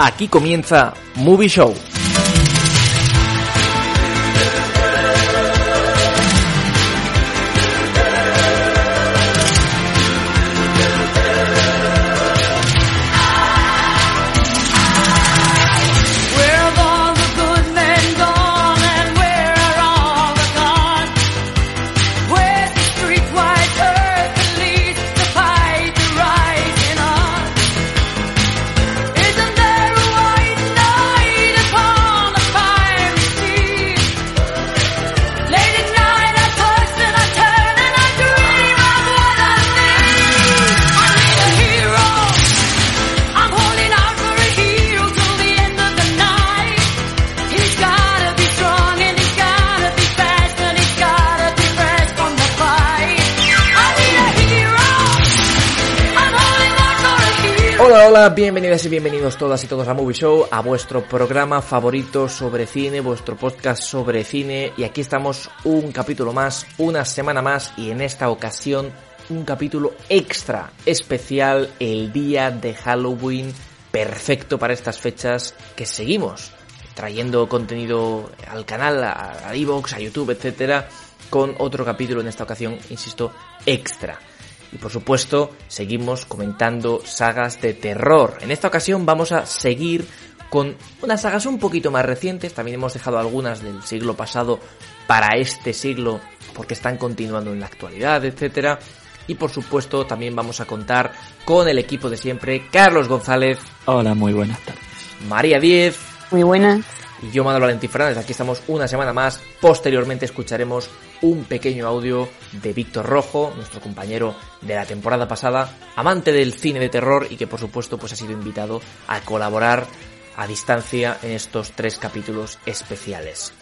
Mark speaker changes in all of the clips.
Speaker 1: Aquí comienza Movie Show. Hola, bienvenidas y bienvenidos todas y todos a Movie Show, a vuestro programa favorito sobre cine, vuestro podcast sobre cine, y aquí estamos un capítulo más, una semana más, y en esta ocasión un capítulo extra especial, el día de Halloween, perfecto para estas fechas que seguimos trayendo contenido al canal, a Evox, a YouTube, etcétera, con otro capítulo en esta ocasión, insisto, extra. Y por supuesto, seguimos comentando sagas de terror. En esta ocasión vamos a seguir con unas sagas un poquito más recientes. También hemos dejado algunas del siglo pasado para este siglo porque están continuando en la actualidad, etcétera. Y por supuesto, también vamos a contar con el equipo de siempre, Carlos González.
Speaker 2: Hola, muy buenas tardes.
Speaker 1: María Diez.
Speaker 3: Muy buenas.
Speaker 1: Y yo, Manuel Valentín Fernández, aquí estamos una semana más. Posteriormente escucharemos un pequeño audio de Víctor Rojo, nuestro compañero de la temporada pasada, amante del cine de terror y que por supuesto pues ha sido invitado a colaborar a distancia en estos tres capítulos especiales.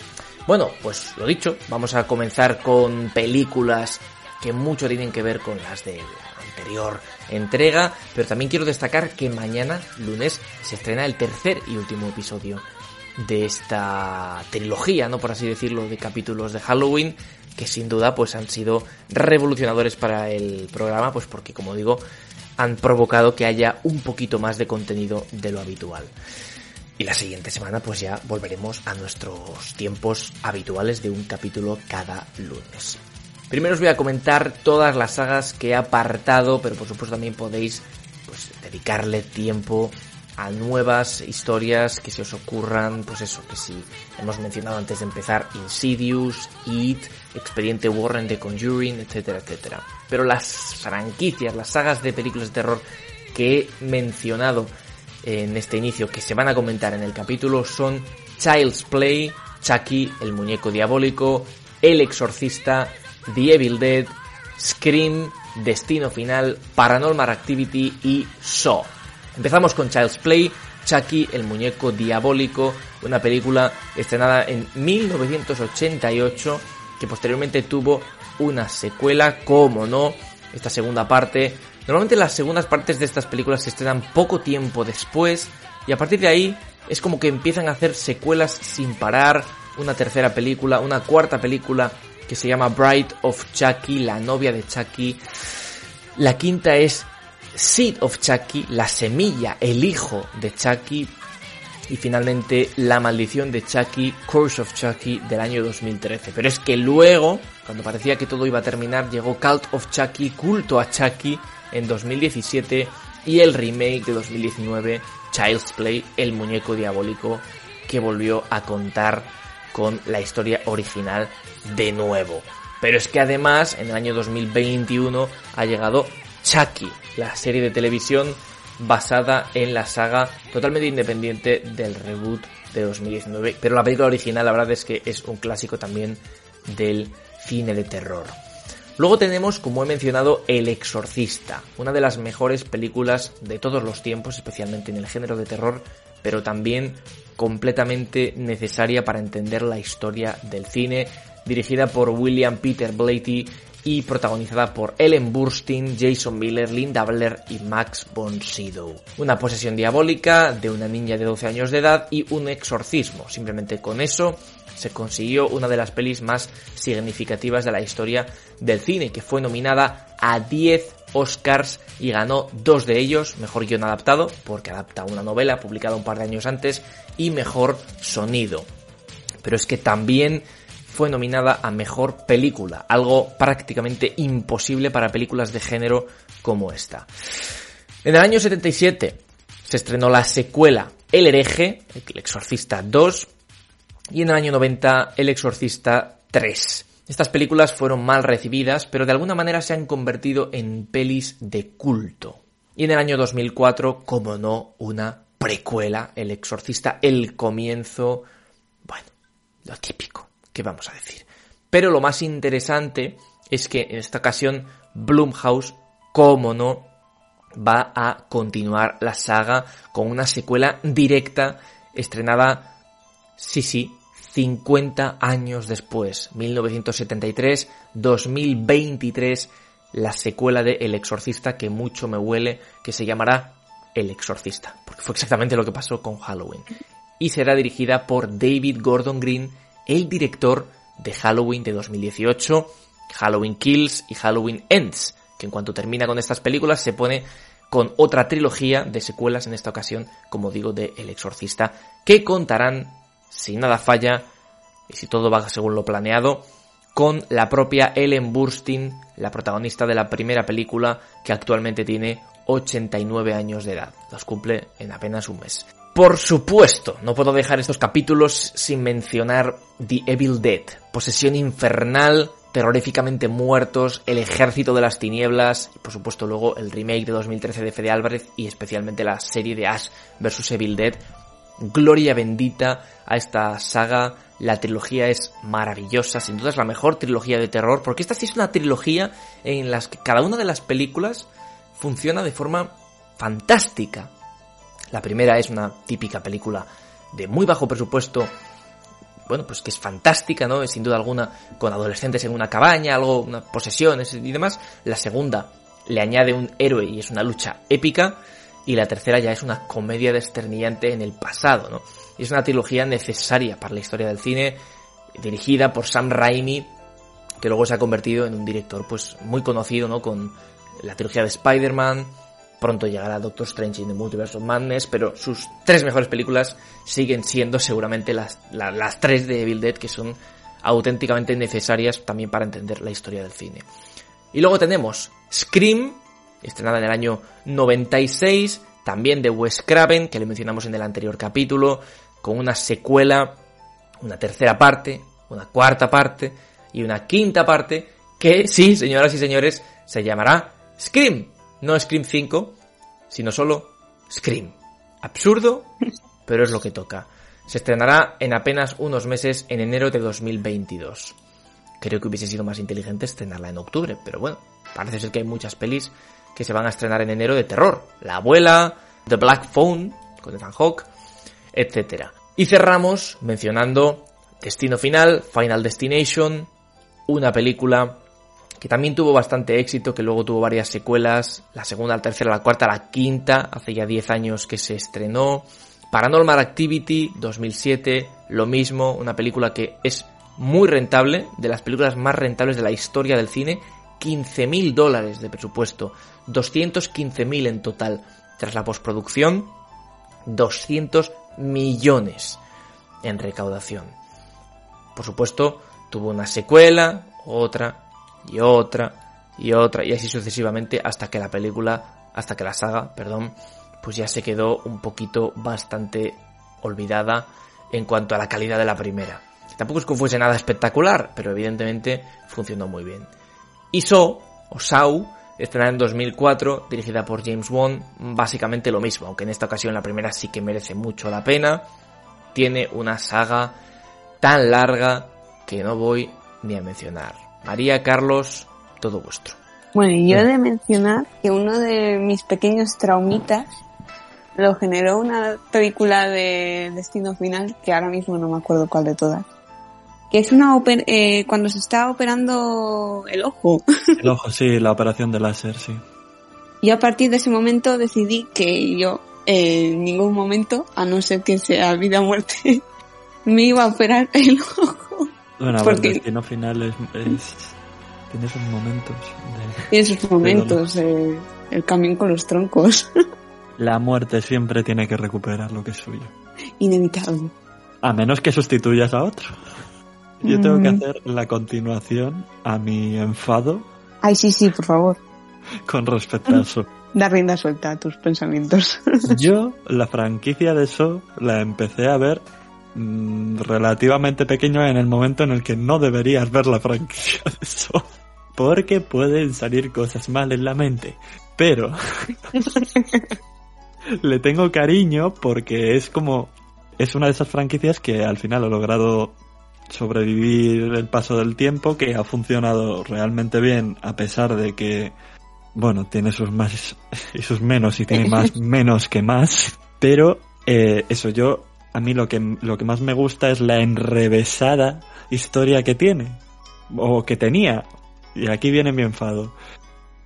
Speaker 1: Bueno, pues lo dicho, vamos a comenzar con películas que mucho tienen que ver con las de la anterior entrega, pero también quiero destacar que mañana, lunes, se estrena el tercer y último episodio de esta trilogía, ¿no? Por así decirlo, de capítulos de Halloween, que sin duda pues han sido revolucionadores para el programa, pues porque como digo, han provocado que haya un poquito más de contenido de lo habitual. Y la siguiente semana pues ya volveremos a nuestros tiempos habituales de un capítulo cada lunes. Primero os voy a comentar todas las sagas que he apartado, pero por supuesto también podéis pues dedicarle tiempo a nuevas historias que se os ocurran, pues eso, que si hemos mencionado antes de empezar Insidious, It, Expediente Warren de Conjuring, etcétera, etcétera. Pero las franquicias, las sagas de películas de terror que he mencionado en este inicio, que se van a comentar en el capítulo, son Child's Play, Chucky, el muñeco diabólico, El exorcista, The Evil Dead, Scream, Destino Final, Paranormal Activity y Saw. Empezamos con Child's Play, Chucky, el muñeco diabólico, una película estrenada en 1988 que posteriormente tuvo una secuela, como no, esta segunda parte. Normalmente las segundas partes de estas películas se estrenan poco tiempo después y a partir de ahí es como que empiezan a hacer secuelas sin parar, una tercera película, una cuarta película que se llama Bride of Chucky, la novia de Chucky. La quinta es Seed of Chucky, la semilla, el hijo de Chucky, y finalmente La maldición de Chucky, Curse of Chucky del año 2013. Pero es que luego, cuando parecía que todo iba a terminar, llegó Cult of Chucky, culto a Chucky, en 2017 y el remake de 2019, Child's Play, el muñeco diabólico, que volvió a contar con la historia original de nuevo. Pero es que además, en el año 2021 ha llegado Chucky, la serie de televisión basada en la saga totalmente independiente del reboot de 2019. Pero la película original, la verdad es que es un clásico también del cine de terror. Luego tenemos, como he mencionado, El Exorcista, una de las mejores películas de todos los tiempos, especialmente en el género de terror, pero también completamente necesaria para entender la historia del cine, dirigida por William Peter Blatty y protagonizada por Ellen Burstyn, Jason Miller, Linda Blair y Max von Sydow. Una posesión diabólica de una niña de 12 años de edad y un exorcismo. Simplemente con eso se consiguió una de las pelis más significativas de la historia del cine, que fue nominada a 10 Oscars y ganó dos de ellos, mejor guion adaptado, porque adapta una novela publicada un par de años antes, y mejor sonido. Pero es que también fue nominada a mejor película, algo prácticamente imposible para películas de género como esta. En el año 77 se estrenó la secuela El hereje, El exorcista 2, y en el año 90 El exorcista 3. Estas películas fueron mal recibidas, pero de alguna manera se han convertido en pelis de culto. Y en el año 2004, como no, una precuela, El exorcista, el comienzo, bueno, lo típico. ¿Qué vamos a decir? Pero lo más interesante es que en esta ocasión Blumhouse, como no, va a continuar la saga con una secuela directa estrenada, sí, sí, 50 años después, 1973, 2023, la secuela de El Exorcista que mucho me huele, que se llamará El Exorcista, porque fue exactamente lo que pasó con Halloween. Y será dirigida por David Gordon Green el director de Halloween de 2018, Halloween Kills y Halloween Ends, que en cuanto termina con estas películas se pone con otra trilogía de secuelas en esta ocasión, como digo, de El Exorcista, que contarán, si nada falla, y si todo va según lo planeado, con la propia Ellen Burstyn, la protagonista de la primera película, que actualmente tiene 89 años de edad. Los cumple en apenas un mes. Por supuesto, no puedo dejar estos capítulos sin mencionar The Evil Dead, posesión infernal, terroríficamente muertos, el ejército de las tinieblas, y por supuesto luego el remake de 2013 de Fede Álvarez y especialmente la serie de Ash vs Evil Dead. Gloria bendita a esta saga, la trilogía es maravillosa, sin duda es la mejor trilogía de terror, porque esta sí es una trilogía en la que cada una de las películas funciona de forma fantástica. La primera es una típica película de muy bajo presupuesto, bueno, pues que es fantástica, ¿no? Sin duda alguna con adolescentes en una cabaña, algo, una posesiones y demás. La segunda le añade un héroe y es una lucha épica. Y la tercera ya es una comedia desternillante en el pasado, ¿no? Y es una trilogía necesaria para la historia del cine, dirigida por Sam Raimi, que luego se ha convertido en un director pues muy conocido, ¿no? Con la trilogía de Spider-Man, Pronto llegará Doctor Strange in the Multiverse of Madness, pero sus tres mejores películas siguen siendo seguramente las, las, tres de Evil Dead que son auténticamente necesarias también para entender la historia del cine. Y luego tenemos Scream, estrenada en el año 96, también de Wes Craven, que le mencionamos en el anterior capítulo, con una secuela, una tercera parte, una cuarta parte y una quinta parte, que sí, señoras y señores, se llamará Scream no Scream 5, sino solo Scream. Absurdo, pero es lo que toca. Se estrenará en apenas unos meses en enero de 2022. Creo que hubiese sido más inteligente estrenarla en octubre, pero bueno, parece ser que hay muchas pelis que se van a estrenar en enero de terror. La abuela, The Black Phone, con Ethan Hawke, etc. Y cerramos mencionando Destino Final, Final Destination, una película que también tuvo bastante éxito, que luego tuvo varias secuelas, la segunda, la tercera, la cuarta, la quinta, hace ya 10 años que se estrenó. Paranormal Activity 2007, lo mismo, una película que es muy rentable, de las películas más rentables de la historia del cine, 15.000 dólares de presupuesto, 215.000 en total. Tras la postproducción, 200 millones en recaudación. Por supuesto, tuvo una secuela, otra, y otra y otra y así sucesivamente hasta que la película, hasta que la saga, perdón, pues ya se quedó un poquito bastante olvidada en cuanto a la calidad de la primera. Tampoco es que fuese nada espectacular, pero evidentemente funcionó muy bien. Y So, o Sau, estrenada en 2004, dirigida por James Wan, básicamente lo mismo, aunque en esta ocasión la primera sí que merece mucho la pena. Tiene una saga tan larga que no voy ni a mencionar. María, Carlos, todo vuestro.
Speaker 2: Bueno, y yo he de mencionar que uno de mis pequeños traumitas lo generó una película de Destino Final, que ahora mismo no me acuerdo cuál de todas. Que es una eh, cuando se está operando el ojo.
Speaker 3: El ojo, sí, la operación de láser, sí.
Speaker 2: Y a partir de ese momento decidí que yo en ningún momento, a no ser que sea vida o muerte, me iba a operar el ojo.
Speaker 3: Bueno, a ver, Destino Final es, tiene sus momentos.
Speaker 2: Tiene sus momentos, eh, el camión con los troncos.
Speaker 3: La muerte siempre tiene que recuperar lo que es suyo.
Speaker 2: Inevitable.
Speaker 3: A menos que sustituyas a otro. Yo tengo que hacer la continuación a mi enfado.
Speaker 2: Ay, sí, sí, por favor.
Speaker 3: Con respecto a eso.
Speaker 2: Da rienda suelta a tus pensamientos.
Speaker 3: Yo, la franquicia de eso, la empecé a ver relativamente pequeño en el momento en el que no deberías ver la franquicia de eso. Porque pueden salir cosas mal en la mente. Pero le tengo cariño porque es como es una de esas franquicias que al final ha logrado sobrevivir el paso del tiempo, que ha funcionado realmente bien a pesar de que, bueno, tiene sus más y sus menos y tiene más menos que más, pero eh, eso yo, a mí lo que, lo que más me gusta es la enrevesada historia que tiene, o que tenía, y aquí viene mi enfado.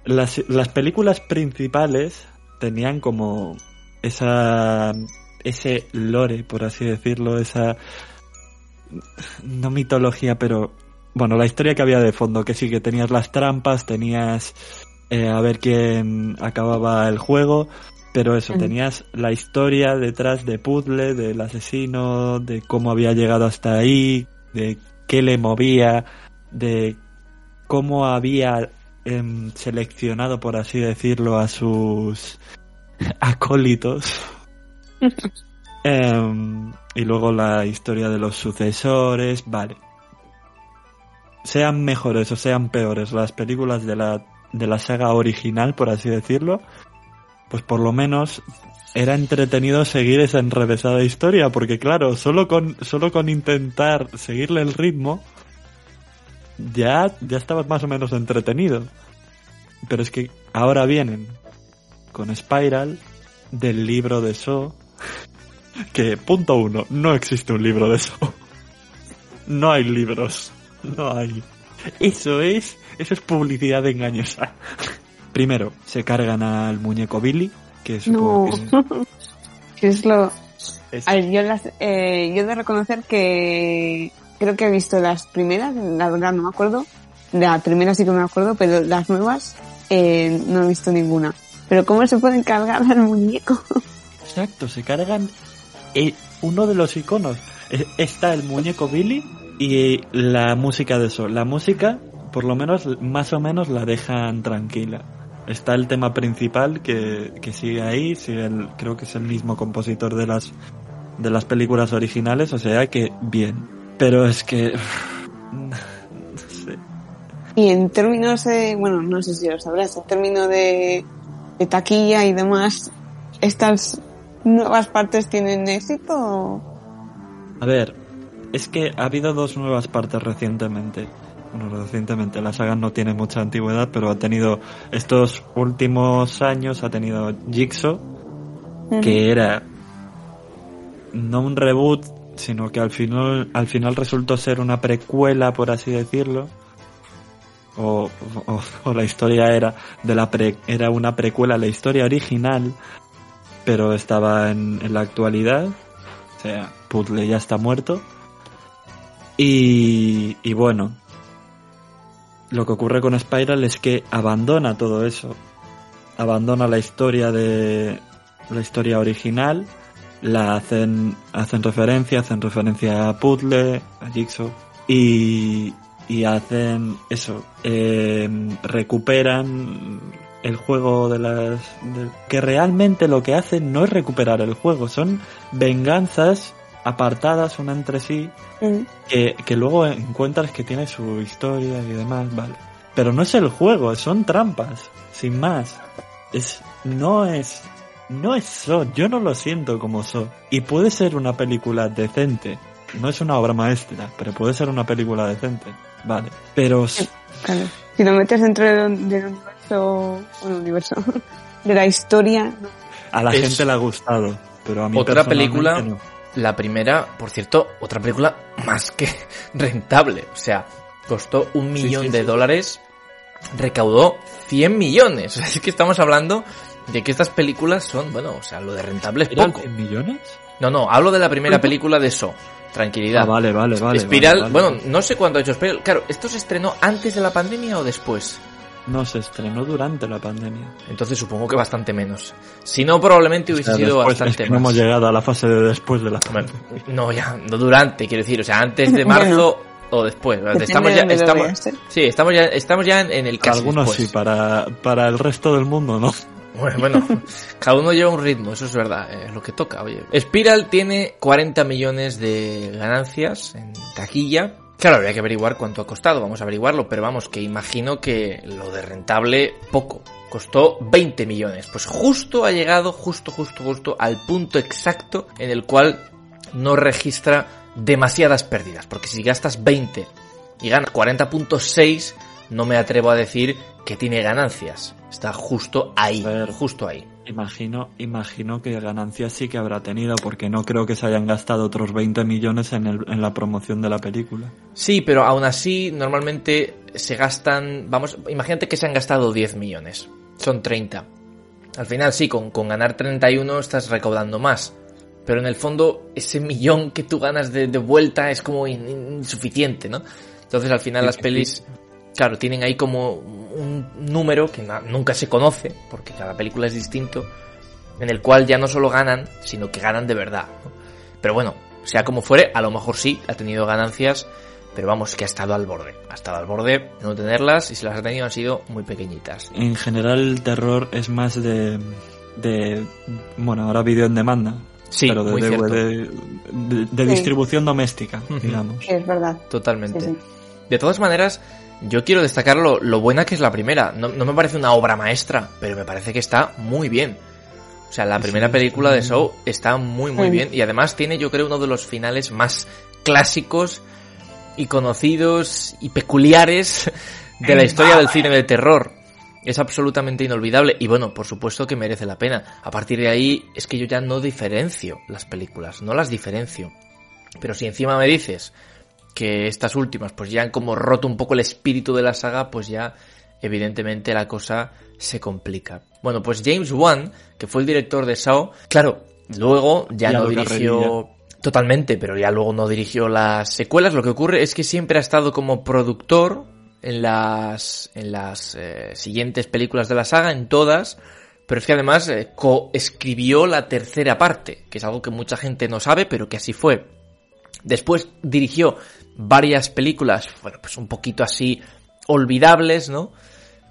Speaker 3: Las, las películas principales tenían como esa ese lore, por así decirlo, esa no mitología, pero bueno, la historia que había de fondo, que sí que tenías las trampas, tenías eh, a ver quién acababa el juego, pero eso, tenías la historia detrás de puzzle, del asesino, de cómo había llegado hasta ahí, de qué le movía, de cómo había eh, seleccionado, por así decirlo, a sus acólitos. um, y luego la historia de los sucesores, vale. Sean mejores o sean peores las películas de la, de la saga original, por así decirlo, pues por lo menos era entretenido seguir esa enrevesada historia, porque claro, solo con, solo con intentar seguirle el ritmo, ya, ya estabas más o menos entretenido. Pero es que ahora vienen con Spiral del libro de So, que punto uno, no existe un libro de eso. No hay libros. No hay. Eso es, eso es publicidad engañosa. Primero, se cargan al muñeco Billy, que es
Speaker 2: no. que es lo... Es... A ver, yo, las, eh, yo de reconocer que creo que he visto las primeras, la verdad no me acuerdo. La primera sí que me acuerdo, pero las nuevas eh, no he visto ninguna. Pero ¿cómo se pueden cargar al muñeco?
Speaker 3: Exacto, se cargan eh, uno de los iconos. Eh, está el muñeco Billy y la música de eso. La música, por lo menos, más o menos la dejan tranquila. Está el tema principal que, que sigue ahí, sigue el, creo que es el mismo compositor de las, de las películas originales, o sea que bien. Pero es que... No sé.
Speaker 2: Y en términos de, bueno, no sé si lo sabrás, en términos de, de taquilla y demás, estas nuevas partes tienen éxito?
Speaker 3: A ver, es que ha habido dos nuevas partes recientemente. Bueno, recientemente la saga no tiene mucha antigüedad, pero ha tenido estos últimos años ha tenido Jigsaw, que era no un reboot, sino que al final al final resultó ser una precuela, por así decirlo. O, o, o la historia era de la pre, era una precuela a la historia original pero estaba en, en, la actualidad. O sea, Puzzle ya está muerto. Y, y bueno, lo que ocurre con Spiral es que abandona todo eso. Abandona la historia de la historia original, la hacen hacen referencia, hacen referencia a Puzzle, a Jigsaw y, y hacen eso, eh, recuperan el juego de las que realmente lo que hacen no es recuperar el juego son venganzas apartadas una entre sí mm. que, que luego encuentras que tiene su historia y demás vale pero no es el juego son trampas sin más es no es no es so yo no lo siento como so y puede ser una película decente no es una obra maestra pero puede ser una película decente vale pero
Speaker 2: claro. si lo metes dentro de, de universo, bueno, universo, de la historia.
Speaker 3: A la es gente le ha gustado, pero a mí
Speaker 1: Otra película, no. La primera, por cierto, otra película más que rentable. O sea, costó un millón sí, sí, de sí. dólares, recaudó 100 millones. O sea, es que estamos hablando de que estas películas son, bueno, o sea, lo de rentable es poco.
Speaker 3: ¿En millones?
Speaker 1: No, no, hablo de la primera película de So. Tranquilidad.
Speaker 3: Ah, vale, vale, vale.
Speaker 1: Espiral,
Speaker 3: vale, vale.
Speaker 1: bueno, no sé cuándo ha hecho Espiral. Claro, ¿esto se estrenó antes de la pandemia o después?
Speaker 3: No, se estrenó durante la pandemia.
Speaker 1: Entonces supongo que bastante menos. Si no, probablemente
Speaker 3: O
Speaker 1: hubiese
Speaker 3: sea,
Speaker 1: sido bastante
Speaker 3: es que no
Speaker 1: más.
Speaker 3: hemos llegado a la fase de después de la
Speaker 1: Hombre, No, ya, no durante, quiero decir, o sea, antes de marzo o después. Estamos ya, estamos,
Speaker 2: ¿eh?
Speaker 1: sí, estamos ya, estamos ya en, en el
Speaker 3: Para
Speaker 1: casi
Speaker 3: algunos
Speaker 1: después.
Speaker 3: sí, para, para el resto del mundo no.
Speaker 1: Bueno, bueno, cada uno lleva un ritmo, eso es verdad, es lo que toca, oye. Spiral tiene 40 millones de ganancias en taquilla. Claro, habría que averiguar cuánto ha costado, vamos a averiguarlo, pero vamos, que imagino que lo de rentable, poco. Costó 20 millones. Pues justo ha llegado, justo, justo, justo, al punto exacto en el cual no registra demasiadas pérdidas. Porque si gastas 20 y ganas 40.6, no me atrevo a decir que tiene ganancias. Está justo ahí, justo ahí.
Speaker 3: Imagino, imagino que ganancias sí que habrá tenido, porque no creo que se hayan gastado otros 20 millones en, el- en la promoción de la película.
Speaker 1: Sí, pero aún así normalmente se gastan, vamos, imagínate que se han gastado 10 millones, son 30. Al final sí, con, con ganar 31 estás recaudando más. Pero en el fondo ese millón que tú ganas de, de vuelta es como in- in- insuficiente, ¿no? Entonces al final las pelis, claro, tienen ahí como un número que na- nunca se conoce, porque cada película es distinto, en el cual ya no solo ganan, sino que ganan de verdad. ¿no? Pero bueno, sea como fuere, a lo mejor sí, ha tenido ganancias, pero vamos, que ha estado al borde. Ha estado al borde de no tenerlas y si las ha tenido han sido muy pequeñitas.
Speaker 3: En general el terror es más de... de bueno, ahora vídeo en demanda.
Speaker 1: Sí,
Speaker 3: pero de,
Speaker 1: muy
Speaker 3: de-
Speaker 1: cierto.
Speaker 3: de- de- de
Speaker 2: Sí.
Speaker 3: distribución doméstica, digamos.
Speaker 2: Es verdad.
Speaker 1: Totalmente.
Speaker 2: Sí, sí.
Speaker 1: De todas maneras, yo quiero destacar lo, lo buena que es la primera. No, no me parece una obra maestra, pero me parece que está muy bien. O sea, la
Speaker 3: Sí,
Speaker 1: primera
Speaker 3: sí,
Speaker 1: película de. Saw está muy, muy
Speaker 2: Sí.
Speaker 1: bien. Y además tiene, yo creo, uno de los finales más clásicos y conocidos y peculiares de la historia del cine de terror. Es absolutamente inolvidable y bueno, por supuesto que merece la pena. A partir de ahí es que yo ya no diferencio las películas, no las diferencio. Pero si encima me dices que estas últimas pues ya han como roto un poco el espíritu de la saga, pues ya evidentemente la cosa se complica. Bueno, pues James Wan, que fue el director de Saw, claro, luego ya,
Speaker 3: Ya
Speaker 1: no dirigió totalmente, pero ya luego no dirigió las secuelas. Lo que ocurre es que siempre ha estado como productor en las en las eh, siguientes películas de la saga, en todas. Pero es que además eh, coescribió la tercera parte, que es algo que mucha gente no sabe, pero que así fue. Después dirigió varias películas, bueno, pues un poquito así olvidables, ¿no?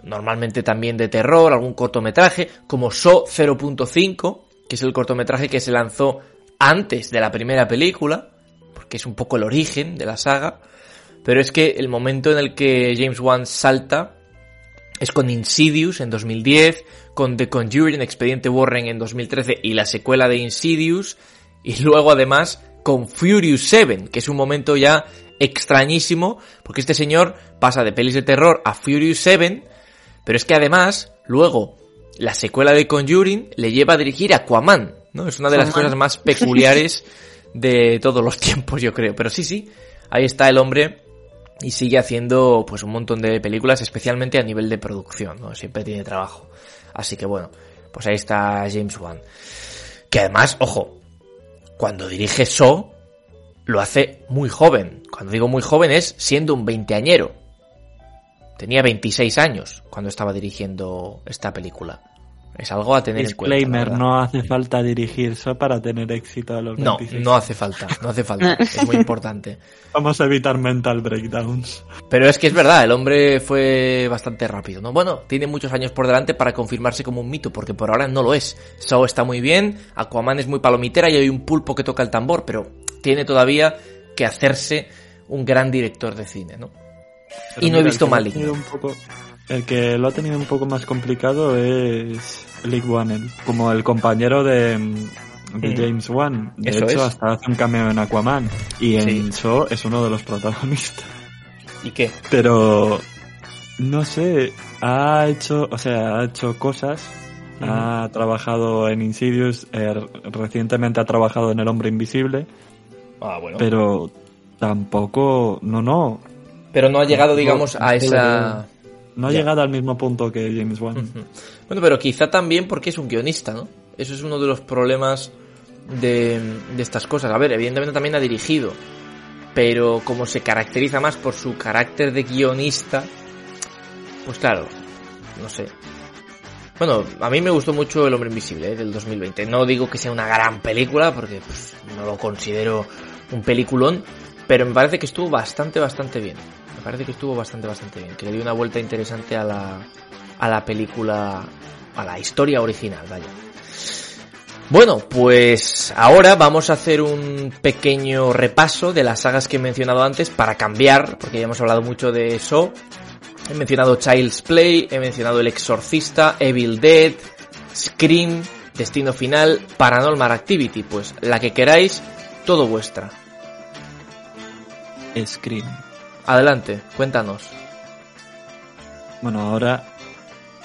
Speaker 1: Normalmente también de terror, algún cortometraje, como So 0.5, que es el cortometraje que se lanzó antes de la primera película, porque es un poco el origen de la saga. Pero es que el momento en el que James Wan salta es con Insidious en 2010, con The Conjuring, Expediente Warren en 2013 y la secuela de Insidious, y luego además con Furious 7, que es un momento ya extrañísimo, porque este señor pasa de pelis de terror a Furious 7, pero es que además, luego, la secuela de Conjuring le lleva a dirigir Aquaman, ¿no? Es una de las cosas más peculiares de todos los tiempos, yo creo. Pero sí, sí, ahí está el hombre y sigue haciendo pues un montón de películas, especialmente a nivel de producción, ¿no? Siempre tiene trabajo. Así que bueno, pues ahí está James Wan. Que además, ojo, cuando dirige So, lo hace muy joven. Cuando digo muy joven es siendo un veinteañero. Tenía 26 años cuando estaba dirigiendo esta película. Es algo a tener en cuenta. la
Speaker 3: Disclaimer, no hace falta dirigir eso para tener éxito a los
Speaker 1: No,
Speaker 3: 26.
Speaker 1: no hace falta, no hace falta. Es muy importante.
Speaker 3: Vamos a evitar mental breakdowns.
Speaker 1: Pero es que es verdad, el hombre fue bastante rápido, ¿no? Bueno, tiene muchos años por delante para confirmarse como un mito, porque por ahora no lo es. Saw está muy bien, Aquaman es muy palomitera y hay un pulpo que toca el tambor, pero tiene todavía que hacerse un gran director de cine, ¿no?
Speaker 3: Pero
Speaker 1: Y no he visto Maligno.
Speaker 3: el que lo ha tenido un poco más complicado es Lee Wannen, como el compañero de, de
Speaker 1: Mm.
Speaker 3: James Wan. De
Speaker 1: Eso
Speaker 3: hecho,
Speaker 1: es.
Speaker 3: hasta hace un cameo en Aquaman. Y en
Speaker 1: Sí.
Speaker 3: Saw es uno de los protagonistas.
Speaker 1: ¿Y qué?
Speaker 3: Pero no sé, ha hecho, o sea, ha hecho cosas. Ha trabajado en Insidious, eh, recientemente ha trabajado en El Hombre Invisible,
Speaker 1: Ah, bueno.
Speaker 3: pero tampoco, no, no,
Speaker 1: Pero no ha llegado, digamos, a esa...
Speaker 3: no ha
Speaker 1: Ya.
Speaker 3: llegado al mismo punto que James Wan.
Speaker 1: Bueno, pero quizá también porque es un guionista, ¿no? Eso es uno de los problemas de, de estas cosas. A ver, evidentemente también ha dirigido, pero como se caracteriza más por su carácter de guionista, pues claro, no sé. Bueno, a mí me gustó mucho El Hombre Invisible ¿eh? del 2020. No digo que sea una gran película, porque pues, no lo considero un peliculón, pero me parece que estuvo bastante, bastante bien. Me parece que estuvo bastante, bastante bien. Que le dio una vuelta interesante a la, a la película, a la historia original, vaya. Bueno, pues ahora vamos a hacer un pequeño repaso de las sagas que he mencionado antes para cambiar, porque ya hemos hablado mucho de eso. He mencionado Child's Play, he mencionado El Exorcista, Evil Dead, Scream, Destino Final, Paranormal Activity. Pues la que queráis, todo vuestra.
Speaker 3: Scream.
Speaker 1: Adelante, cuéntanos.
Speaker 3: Bueno, ahora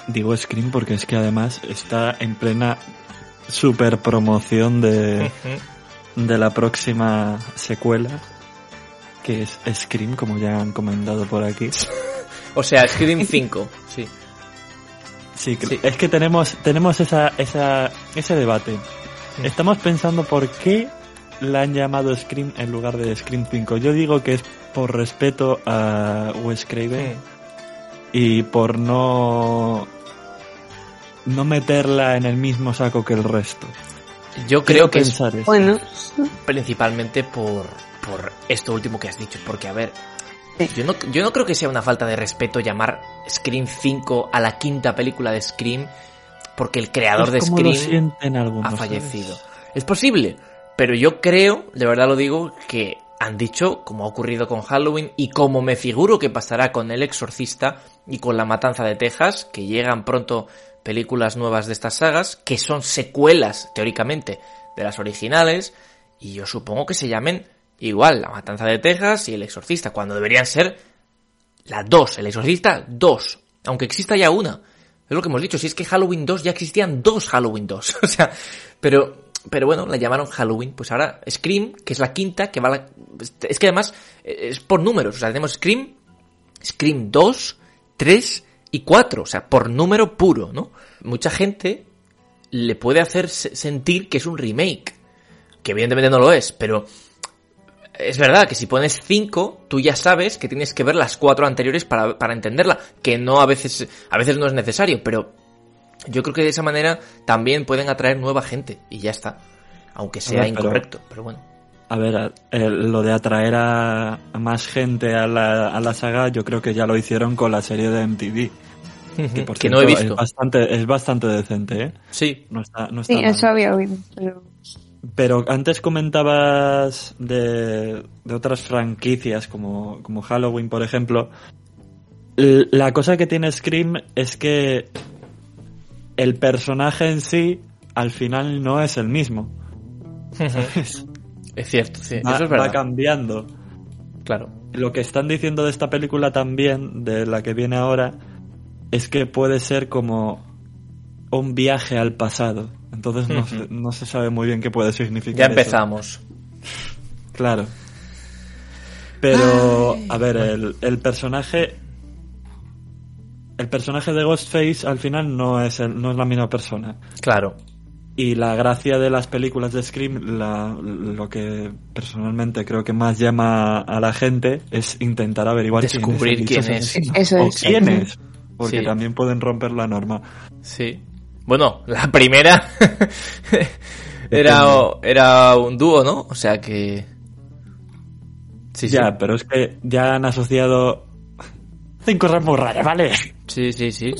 Speaker 3: digo Scream porque es que además está en plena super promoción de, de la próxima secuela, que es Scream, como ya han comentado por aquí.
Speaker 1: O sea, Scream 5, sí.
Speaker 3: Sí, es que tenemos, tenemos esa, esa, ese debate. Estamos pensando por qué la han llamado Scream en lugar de Scream 5. Yo digo que es por respeto a Wes Craven y por no no meterla en el mismo saco que el resto.
Speaker 1: Yo creo que es
Speaker 2: bueno.
Speaker 1: principalmente por, por esto último que has dicho, porque a ver, yo no, yo no creo que sea una falta de respeto llamar Scream 5 a la quinta película de Scream, porque el creador de Scream ha fallecido. Es posible, pero yo creo, de verdad lo digo, que han dicho, como ha ocurrido con Halloween y como me figuro que pasará con El Exorcista y con La Matanza de Texas, que llegan pronto películas nuevas de estas sagas, que son secuelas, teóricamente, de las originales, y yo supongo que se llamen igual La Matanza de Texas y El Exorcista, cuando deberían ser las dos, El Exorcista 2, aunque exista ya una. Es lo que hemos dicho, si es que Halloween 2 ya existían dos Halloween 2, o sea, pero pero bueno, la llamaron Halloween. Pues ahora Scream, que es la quinta, que va la... Es que además es por números. O sea, tenemos Scream, Scream 2, 3 y 4, o sea, por número puro, ¿no? Mucha gente le puede hacer sentir que es un remake, que evidentemente no lo es, pero es verdad que si pones 5, tú ya sabes que tienes que ver las cuatro anteriores para, para entenderla, que no a veces, a veces no es necesario, pero yo creo que de esa manera también pueden atraer nueva gente y ya está, aunque sea incorrecto, pero bueno.
Speaker 3: A ver, lo de atraer a, más gente a la, a la, saga, yo creo que ya lo hicieron con la serie de MTV.
Speaker 1: Que, no he visto.
Speaker 3: Es bastante, es bastante decente, ¿eh?
Speaker 1: Sí.
Speaker 3: No está, no
Speaker 2: sí, eso había oído. Pero...
Speaker 3: pero... antes comentabas de, de otras franquicias como, como Halloween, por ejemplo. La cosa que tiene Scream es que el personaje en sí al final no es el mismo.
Speaker 1: Es cierto, sí.
Speaker 3: Va,
Speaker 1: Eso es verdad.
Speaker 3: va cambiando.
Speaker 1: Claro.
Speaker 3: Lo que están diciendo de esta película también, de la que viene ahora, es que puede ser como un viaje al pasado. Entonces no, se, no se sabe muy bien qué puede significar.
Speaker 1: Ya empezamos.
Speaker 3: Eso. Claro. Pero, Ay. a ver, el, el, personaje. El personaje de Ghostface al final no es, el, no es la misma persona.
Speaker 1: Claro.
Speaker 3: Y la gracia de las películas de Scream, la, lo que personalmente creo que más llama a la gente es intentar averiguar
Speaker 1: Descubrir
Speaker 3: quién
Speaker 1: es.
Speaker 3: Quién
Speaker 2: es. Eso
Speaker 3: o
Speaker 2: es.
Speaker 3: quién es. Porque sí. también pueden romper la norma.
Speaker 1: Sí. Bueno, la primera era, era un dúo, ¿no? O sea que...
Speaker 3: Sí, ya, sí. pero es que ya han asociado cinco cosas muy raras, ¿vale?
Speaker 1: Sí, sí, sí.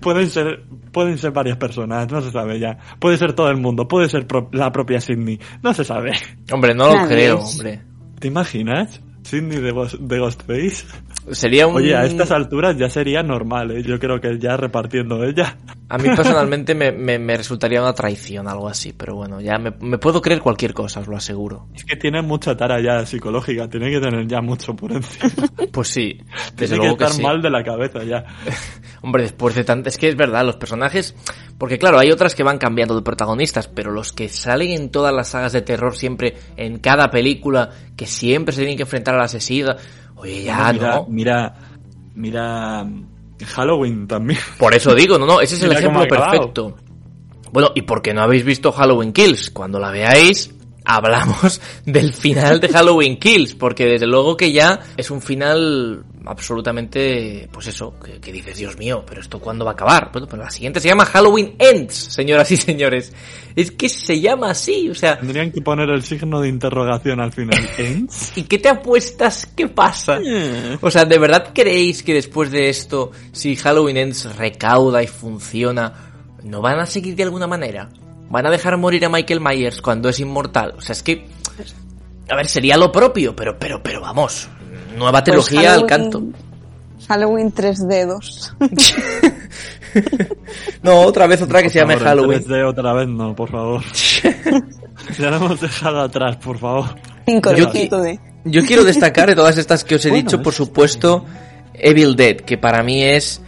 Speaker 3: Pueden ser, pueden ser varias personas, no se sabe ya. Puede ser todo el mundo, puede ser pro la propia Sidney, no se sabe.
Speaker 1: Hombre, no lo creo, hombre.
Speaker 3: ¿Te imaginas? Sidney de, de Ghostface.
Speaker 1: Sería un...
Speaker 3: Oye, a estas alturas ya sería normal, ¿eh? Yo creo que ya repartiendo ella.
Speaker 1: A mí personalmente me, me, me, resultaría una traición, algo así, pero bueno, ya me, me, puedo creer cualquier cosa, os lo aseguro.
Speaker 3: Es que tiene mucha tara ya psicológica, tiene que tener ya mucho por encima.
Speaker 1: Pues sí,
Speaker 3: desde tiene que estar que sí. mal de la cabeza ya.
Speaker 1: Hombre, después de tanto... Es que es verdad, los personajes... Porque claro, hay otras que van cambiando de protagonistas, pero los que salen en todas las sagas de terror siempre, en cada película, que siempre se tienen que enfrentar al asesino...
Speaker 3: Mira, mira Halloween también.
Speaker 1: Por eso digo, no, no, ese es el ejemplo perfecto. Bueno, ¿y por qué no habéis visto Halloween Kills? Cuando la veáis, hablamos del final de Halloween Kills, porque desde luego que ya es un final absolutamente, pues eso, que, dices, Dios mío, pero esto cuándo va a acabar? Bueno, pues la siguiente se llama Halloween Ends, señoras y señores. Es que se llama así, o sea...
Speaker 3: Tendrían que poner el signo de interrogación al final. ¿Ends?
Speaker 1: ¿Y qué te apuestas? ¿Qué pasa? Eh. O sea, ¿de verdad creéis que después de esto, si Halloween Ends recauda y funciona, no van a seguir de alguna manera? ¿Van a dejar morir a Michael Myers cuando es inmortal? O sea, es que... A ver, sería lo propio, pero, pero, pero vamos, Nueva pues trilogía al canto.
Speaker 2: Halloween 3 dedos.
Speaker 1: no, otra vez otra que se llame Halloween.
Speaker 3: 3D otra vez no, por favor. ya lo hemos dejado atrás, por favor.
Speaker 1: yo, yo quiero destacar de todas estas que os he dicho, por supuesto, Evil Dead, que para mí es,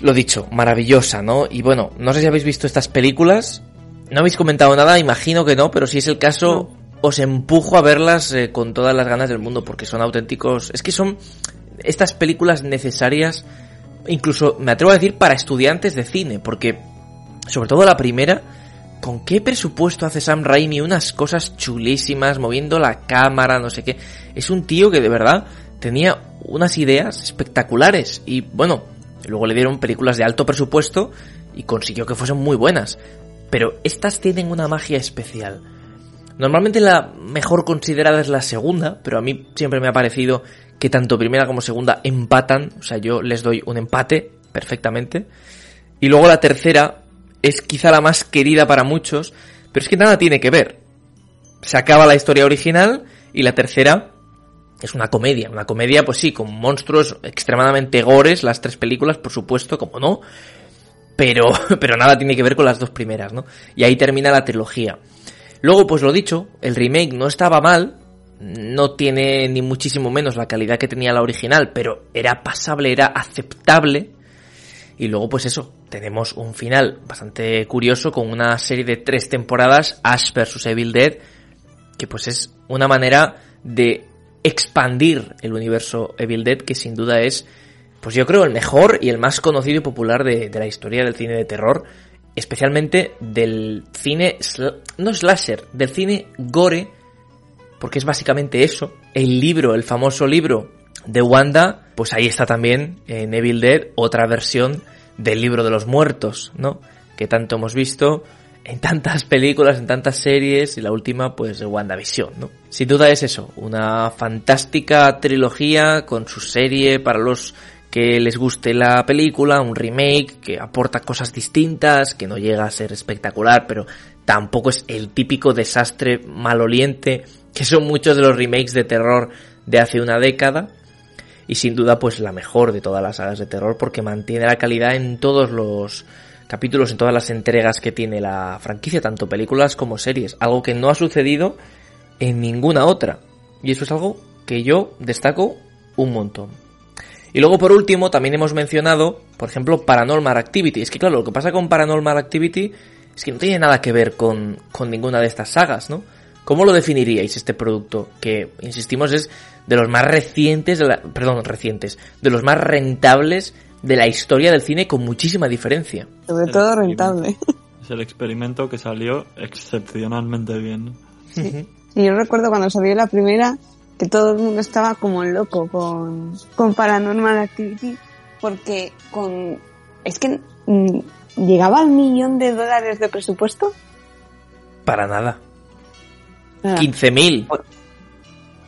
Speaker 1: lo dicho, maravillosa, ¿no? Y bueno, no sé si habéis visto estas películas. No habéis comentado nada, imagino que no, pero si es el caso, os empujo a verlas eh, con todas las ganas del mundo porque son auténticos. Es que son estas películas necesarias, incluso me atrevo a decir para estudiantes de cine, porque sobre todo la primera, ¿con qué presupuesto hace Sam Raimi unas cosas chulísimas, moviendo la cámara, no sé qué? Es un tío que de verdad tenía unas ideas espectaculares y bueno, luego le dieron películas de alto presupuesto y consiguió que fuesen muy buenas. Pero estas tienen una magia especial Normalmente la mejor considerada es la segunda, pero a mí siempre me ha parecido que tanto primera como segunda empatan, o sea, yo les doy un empate perfectamente. Y luego la tercera es quizá la más querida para muchos, pero es que nada tiene que ver. Se acaba la historia original y la tercera es una comedia, una comedia pues sí, con monstruos extremadamente gores, las tres películas, por supuesto, como no, pero, pero nada tiene que ver con las dos primeras, ¿no? Y ahí termina la trilogía. Luego, pues lo dicho, el remake no estaba mal, no tiene ni muchísimo menos la calidad que tenía la original, pero era pasable, era aceptable. Y luego, pues eso, tenemos un final bastante curioso con una serie de tres temporadas, Ash vs. Evil Dead, que pues es una manera de expandir el universo Evil Dead, que sin duda es, pues yo creo, el mejor y el más conocido y popular de, la historia del cine de terror especialmente del cine, no slasher, del cine gore, porque es básicamente eso. El libro, el famoso libro de Wanda, pues ahí está también en Evil Dead otra versión del libro de los muertos, ¿no? Que tanto hemos visto en tantas películas, en tantas series y la última pues de WandaVision, ¿no? Sin duda es eso, una fantástica trilogía con su serie para los que les guste la película, un remake que aporta cosas distintas, que no llega a ser espectacular, pero tampoco es el típico desastre maloliente que son muchos de los remakes de terror de hace una década. Y sin duda pues la mejor de todas las sagas de terror porque mantiene la calidad en todos los capítulos, en todas las entregas que tiene la franquicia, tanto películas como series. Algo que no ha sucedido en ninguna otra. Y eso es algo que yo destaco un montón. Y luego por último también hemos mencionado, por ejemplo, Paranormal Activity. Es que claro, lo que pasa con Paranormal Activity es que no tiene nada que ver con, ninguna de estas sagas, ¿no? ¿Cómo lo definiríais este producto? Que, insistimos, es de los más recientes, de perdón, recientes, de los más rentables de la historia del cine con muchísima diferencia.
Speaker 2: Sobre todo rentable.
Speaker 3: Es el experimento que salió excepcionalmente bien.
Speaker 2: Sí. Y yo recuerdo cuando salió la primera, que todo el mundo estaba como loco con, con Paranormal Activity porque con es que mm, llegaba al millón de dólares de presupuesto
Speaker 1: para nada. 15.000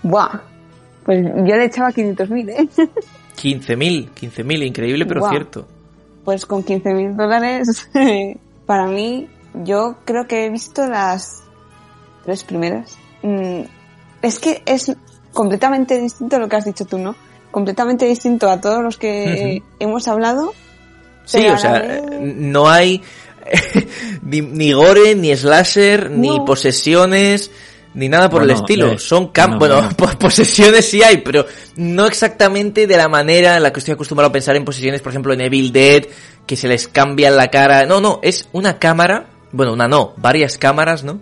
Speaker 2: buah. Pues yo le echaba 500.000 eh
Speaker 1: 15.000 15.000 increíble pero cierto.
Speaker 2: Pues con 15.000 dólares para mí yo creo que he visto las tres primeras. Mm, es que es completamente distinto a lo que has dicho tú, ¿no? Completamente distinto a todos los que hemos hablado.
Speaker 1: Sí, o sea, no hay ni, gore, ni slasher, ni posesiones, ni nada por el estilo. Eh, Son camp bueno, posesiones sí hay, pero no exactamente de la manera en la que estoy acostumbrado a pensar en posesiones, por ejemplo, en Evil Dead, que se les cambia la cara. No, no, es una cámara, bueno, una no, varias cámaras, ¿no?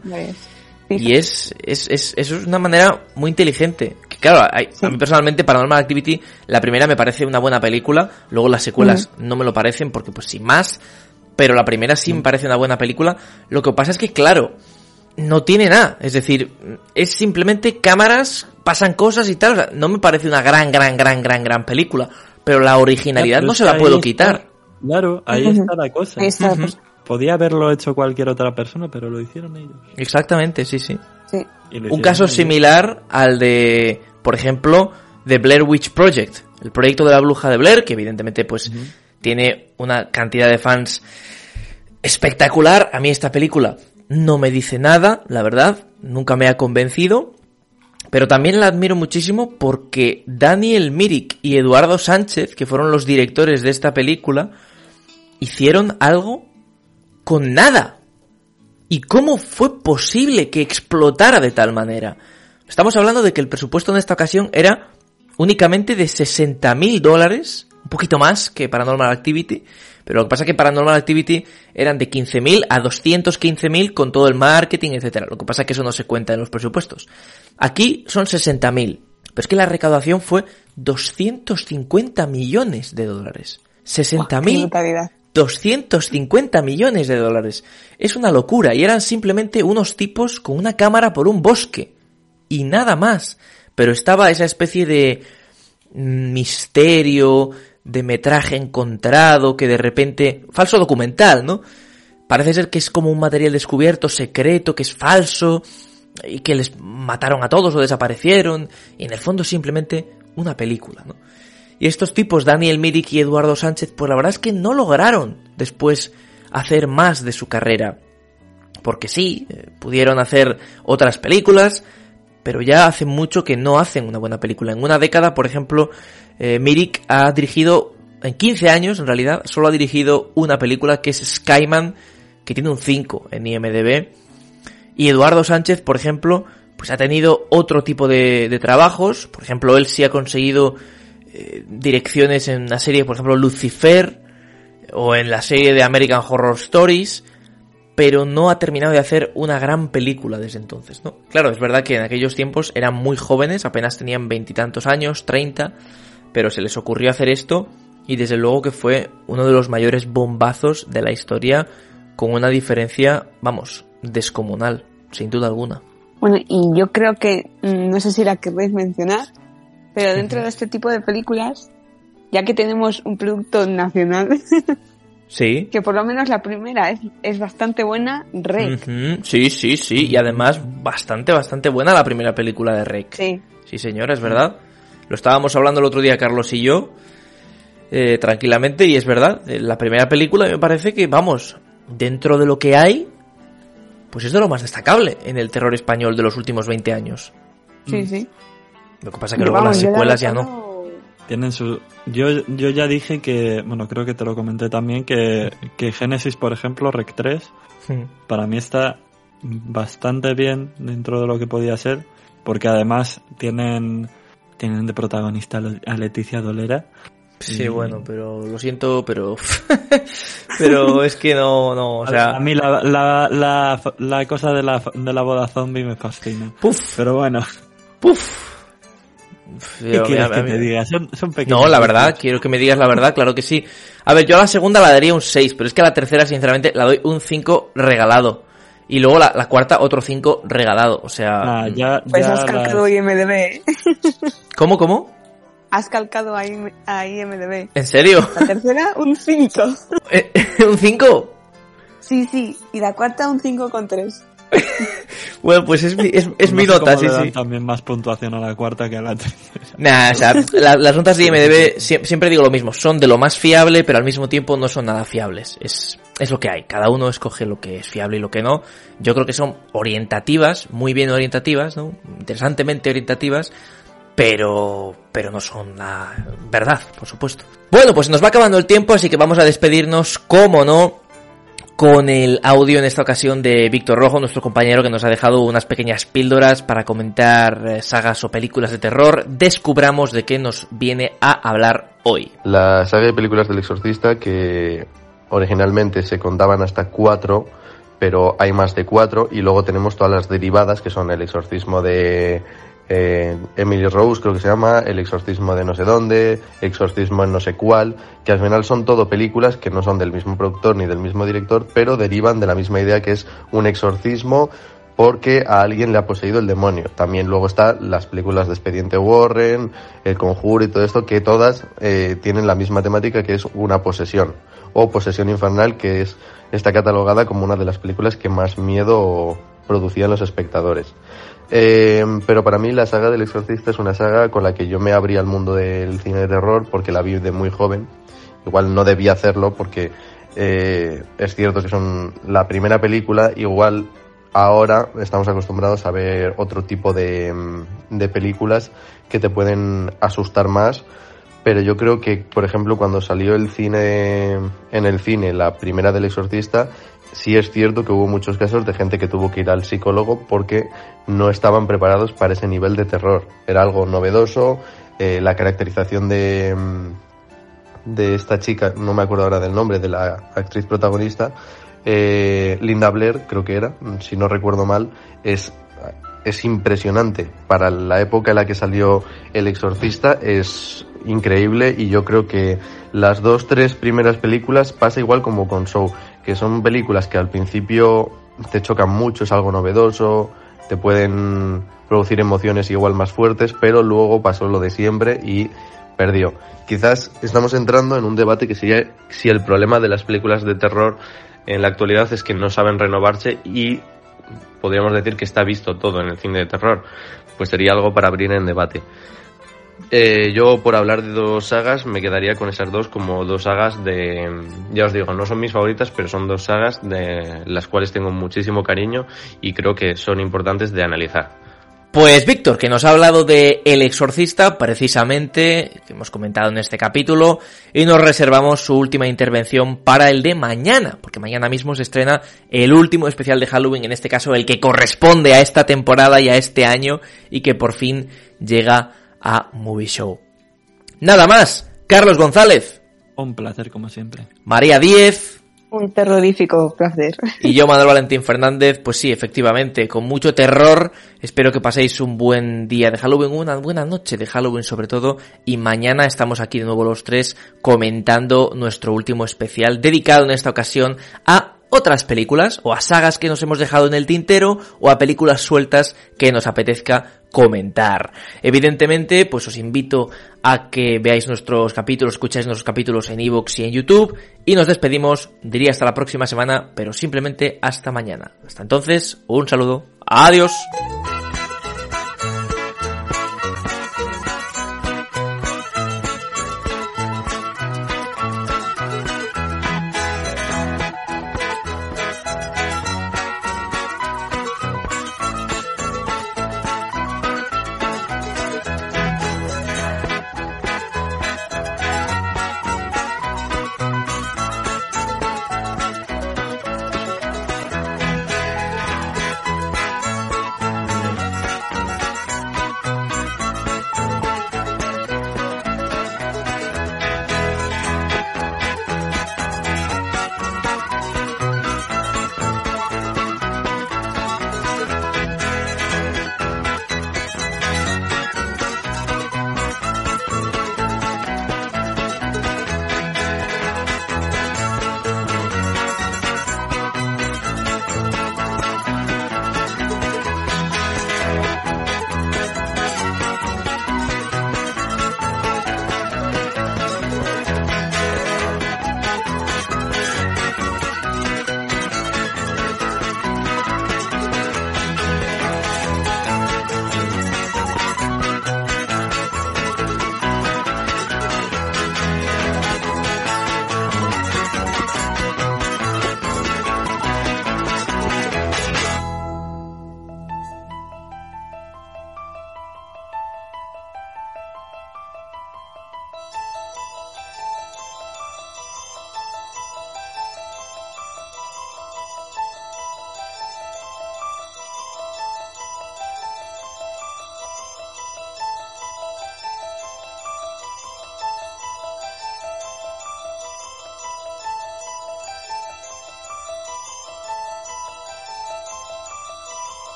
Speaker 1: Y es, es, es, es una manera muy inteligente. Que claro, a mí personalmente Paranormal Activity, la primera me parece una buena película, luego las secuelas no me lo parecen porque pues sin más, pero la primera sí me parece una buena película. Lo que pasa es que, claro, no tiene nada. Es decir, es simplemente cámaras, pasan cosas y tal. O sea, no me parece una gran, gran, gran, gran, gran película. Pero la originalidad no se la puedo quitar.
Speaker 3: Claro, ahí está la cosa. Podía haberlo hecho cualquier otra persona, pero lo hicieron ellos.
Speaker 1: Exactamente, sí, sí. Un caso similar al de, por ejemplo, The Blair Witch Project, el proyecto de la bruja de Blair, que evidentemente pues tiene una cantidad de fans espectacular. A mí esta película no me dice nada, la verdad, nunca me ha convencido, pero también la admiro muchísimo porque Daniel Mirik y Eduardo Sánchez, que fueron los directores de esta película, hicieron algo con nada. ¿Y cómo fue posible que explotara de tal manera? Estamos hablando de que el presupuesto en esta ocasión era únicamente de 60 mil dólares, un poquito más que Paranormal Activity, pero lo que pasa es que Paranormal Activity eran de 15.000 a 215.000 con todo el marketing, etcétera. Lo que pasa es que eso no se cuenta en los presupuestos. Aquí son 60.000, pero es que la recaudación fue 250 millones de dólares. 60.000 250 millones de dólares. Es una locura y eran simplemente unos tipos con una cámara por un bosque y nada más. Pero estaba esa especie de misterio, de metraje encontrado que de repente... falso documental, ¿no? Parece ser que es como un material descubierto, secreto, que es falso, y que les mataron a todos o desaparecieron, y en el fondo simplemente una película, ¿no? Y estos tipos, Daniel Mirik y Eduardo Sánchez, pues la verdad es que no lograron después hacer más de su carrera. Porque sí, eh, pudieron hacer otras películas, pero ya hace mucho que no hacen una buena película. En una década, por ejemplo, eh, ha dirigido, en 15 años en realidad, solo ha dirigido una película que es Skyman, que tiene un 5 en IMDB. Y Eduardo Sánchez, por ejemplo, pues ha tenido otro tipo de, trabajos. Por ejemplo, él sí ha conseguido eh, direcciones en la serie, por ejemplo, Lucifer, o en la serie de American Horror Stories pero no ha terminado de hacer una gran película desde entonces, ¿no? Claro, es verdad que en aquellos tiempos eran muy jóvenes, apenas tenían veintitantos años, treinta, pero se les ocurrió hacer esto y desde luego que fue uno de los mayores bombazos de la historia con una diferencia, vamos, descomunal, sin duda alguna.
Speaker 2: Bueno, y yo creo que, mm, no sé si la querréis mencionar, pero dentro de este tipo de películas, ya que tenemos un producto nacional,
Speaker 1: sí.
Speaker 2: que por lo menos la primera es, es bastante buena, Rec.
Speaker 1: Sí, sí, sí, y además bastante, bastante buena la primera película de Rec.
Speaker 2: Sí.
Speaker 1: Sí, señora, es verdad. Lo estábamos hablando el otro día Carlos y yo, eh, tranquilamente, y es verdad, eh, la primera película me parece que, vamos, dentro de lo que hay, pues es de lo más destacable en el terror español de los últimos 20 años.
Speaker 2: Sí, mm. sí.
Speaker 1: Lo que pasa es que luego las secuelas ya no.
Speaker 3: Tienen su... Yo, yo ya dije que, bueno, creo que te lo comenté también, que, que Genesis, por ejemplo, Rec 3, hmm. para mí está bastante bien dentro de lo que podía ser, porque además tienen tienen de protagonista a Leticia Dolera.
Speaker 1: Sí, bueno, pero lo siento, pero pero es que no, no, o sea...
Speaker 3: A mí la, la, la, la cosa de la, de la boda zombie me fascina.
Speaker 1: Puf.
Speaker 3: Pero bueno.
Speaker 1: Puf.
Speaker 3: ¿Qué quieres que te diga? Son, son pequeños.
Speaker 1: No, la verdad, quiero que me digas la verdad, claro que sí. A ver, yo a la segunda la daría un 6, pero es que a la tercera, sinceramente, la doy un 5 regalado. Y luego la, la cuarta, otro 5 regalado. O sea.
Speaker 3: Ah, ya,
Speaker 2: pues has calcado IMDB.
Speaker 1: ¿Cómo, cómo?
Speaker 2: Has calcado a, IMDB.
Speaker 1: ¿En serio?
Speaker 2: La tercera, un 5.
Speaker 1: ¿Eh, ¿Un 5?
Speaker 2: Sí, sí. Y la cuarta, un 5 con 3.
Speaker 1: Bueno, pues es mi, es, es mi nota, sí, sí.
Speaker 3: también más puntuación a la cuarta que a la tercera.
Speaker 1: Nah, o sea, las notas de IMDB siempre digo lo mismo, son de lo más fiable, pero al mismo tiempo no son nada fiables. Es, es lo que hay. Cada uno escoge lo que es fiable y lo que no. Yo creo que son orientativas, muy bien orientativas, ¿no? Interesantemente orientativas, pero, pero no son la verdad, por supuesto. Bueno, pues nos va acabando el tiempo, así que vamos a despedirnos, como no, con el audio en esta ocasión de Víctor Rojo, nuestro compañero que nos ha dejado unas pequeñas píldoras para comentar eh, sagas o películas de terror. Descubramos de qué nos viene a hablar hoy.
Speaker 4: La saga de películas del exorcista que originalmente se contaban hasta cuatro, pero hay más de cuatro y luego tenemos todas las derivadas que son el exorcismo de eh, Emily Rose creo que se llama, El exorcismo de no sé dónde, Exorcismo en no sé cuál, que al final son todo películas que no son del mismo productor ni del mismo director, pero derivan de la misma idea que es un exorcismo porque a alguien le ha poseído el demonio. También luego están las películas de Expediente Warren, El Conjuro y todo esto, que todas eh, tienen la misma temática que es una posesión o Posesión Infernal, que es está catalogada como una de las películas que más miedo producían los espectadores. Eh, pero para mí la saga del exorcista es una saga con la que yo me abrí al mundo del cine de terror porque la vi de muy joven. Igual no debía hacerlo porque eh, es cierto que son la primera película, igual ahora estamos acostumbrados a ver otro tipo de, de películas que te pueden asustar más pero yo creo que, por ejemplo, cuando salió el cine en el cine, la primera del exorcista, sí es cierto que hubo muchos casos de gente que tuvo que ir al psicólogo porque no estaban preparados para ese nivel de terror. Era algo novedoso, eh, la caracterización de, de esta chica, no me acuerdo ahora del nombre, de la actriz protagonista, eh, Linda Blair, creo que era, si no recuerdo mal, es es impresionante. Para la época en la que salió El Exorcista es increíble y yo creo que las dos, tres primeras películas pasa igual como con Show, que son películas que al principio te chocan mucho, es algo novedoso, te pueden producir emociones igual más fuertes, pero luego pasó lo de siempre y perdió. Quizás estamos entrando en un debate que sería si el problema de las películas de terror en la actualidad es que no saben renovarse y podríamos decir que está visto todo en el cine de terror. Pues sería algo para abrir en debate. Eh, yo, por hablar de dos sagas, me quedaría con esas dos como dos sagas de. Ya os digo, no son mis favoritas, pero son dos sagas de las cuales tengo muchísimo cariño y creo que son importantes de analizar.
Speaker 1: Pues Víctor, que nos ha hablado de El Exorcista, precisamente, que hemos comentado en este capítulo, y nos reservamos su última intervención para el de mañana, porque mañana mismo se estrena el último especial de Halloween, en este caso el que corresponde a esta temporada y a este año, y que por fin llega a Movie Show. Nada más, Carlos González.
Speaker 3: Un placer como siempre.
Speaker 1: María Díez.
Speaker 2: Un terrorífico placer.
Speaker 1: Y yo, Manuel Valentín Fernández, pues sí, efectivamente, con mucho terror. Espero que paséis un buen día de Halloween, una buena noche de Halloween sobre todo. Y mañana estamos aquí de nuevo los tres comentando nuestro último especial dedicado en esta ocasión a otras películas o a sagas que nos hemos dejado en el tintero o a películas sueltas que nos apetezca comentar. Evidentemente, pues os invito a que veáis nuestros capítulos, escucháis nuestros capítulos en iVoox y en YouTube y nos despedimos, diría hasta la próxima semana, pero simplemente hasta mañana. Hasta entonces, un saludo. Adiós.